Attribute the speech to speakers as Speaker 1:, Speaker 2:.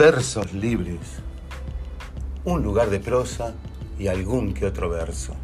Speaker 1: Versos libres. Un lugar de prosa y algún que otro verso.